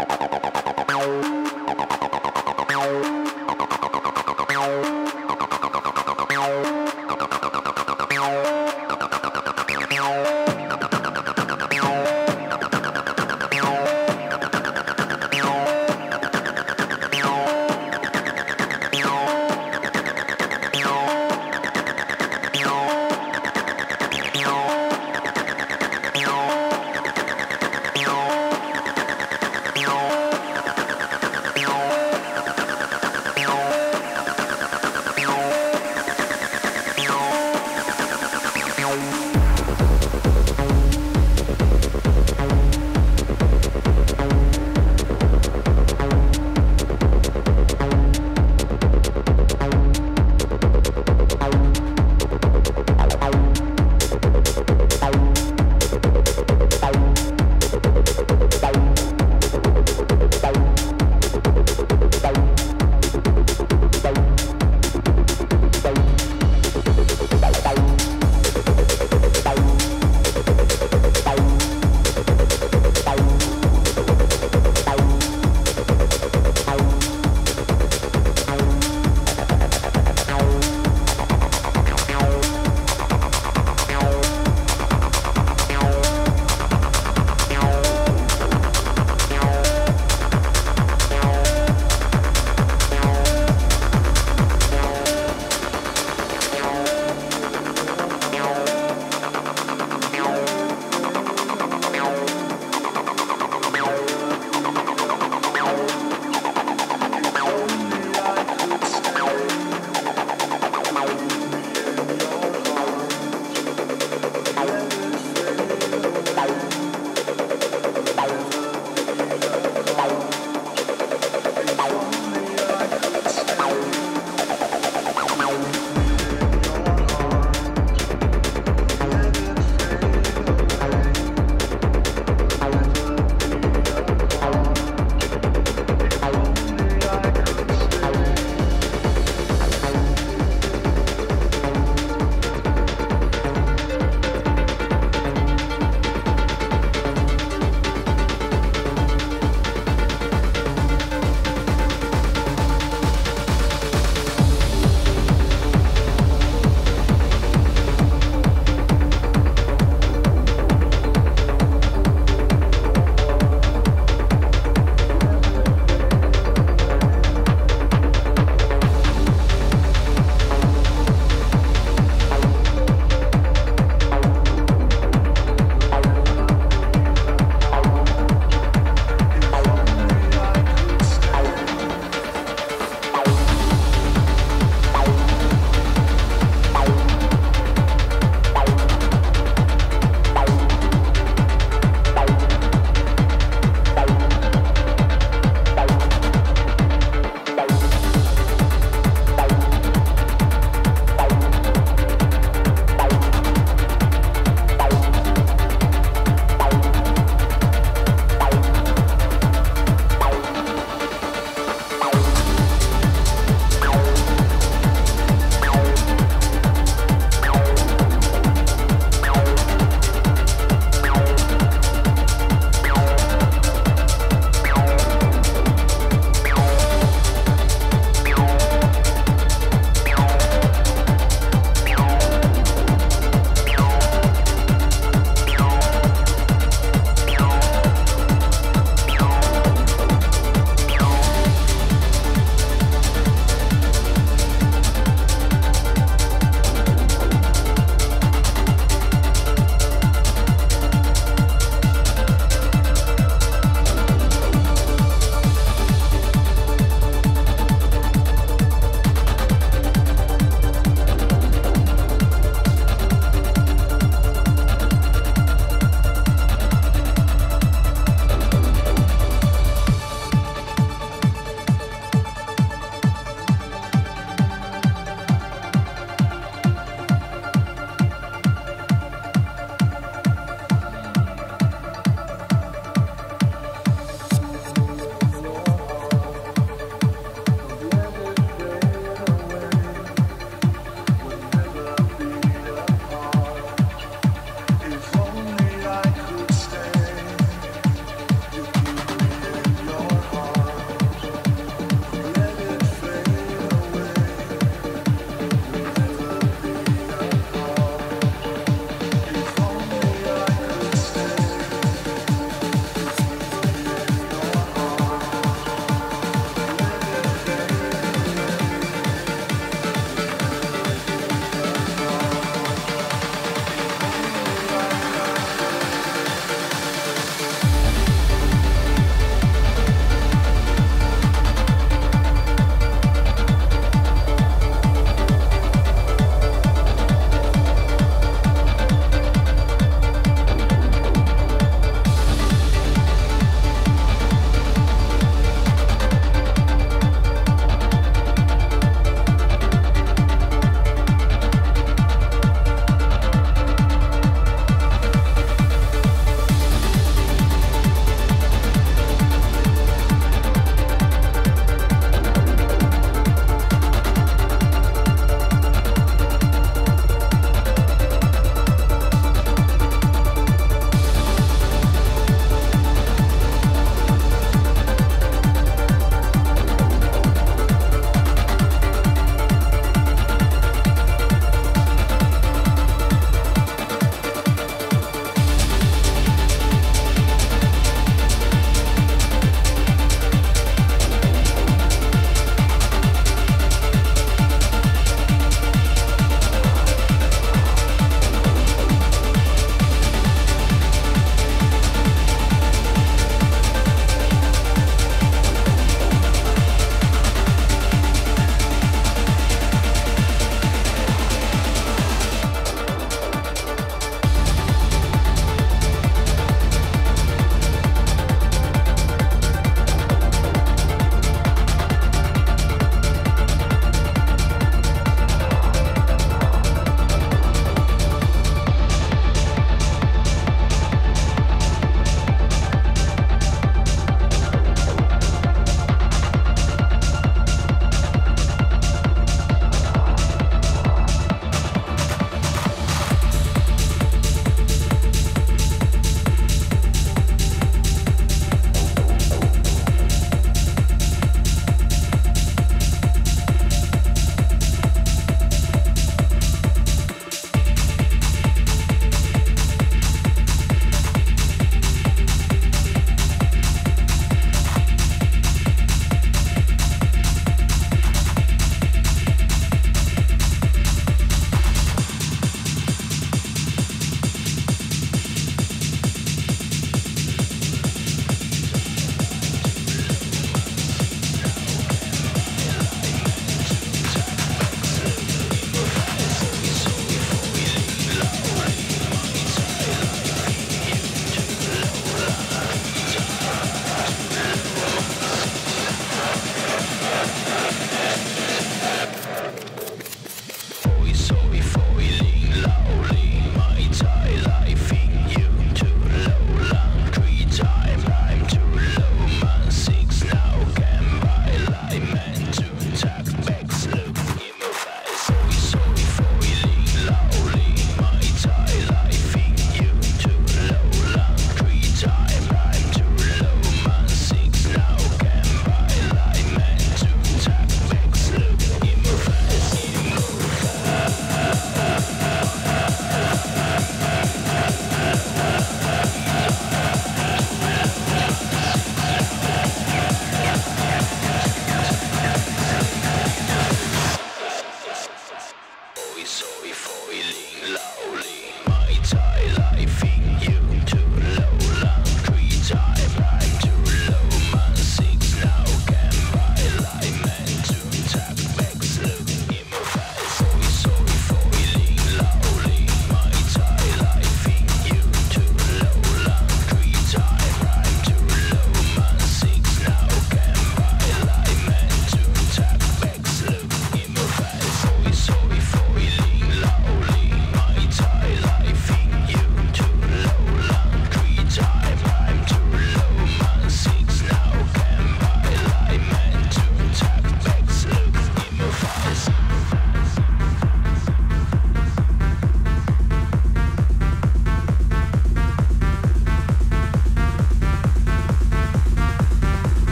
Música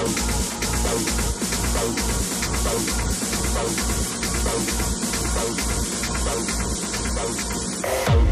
Thank you.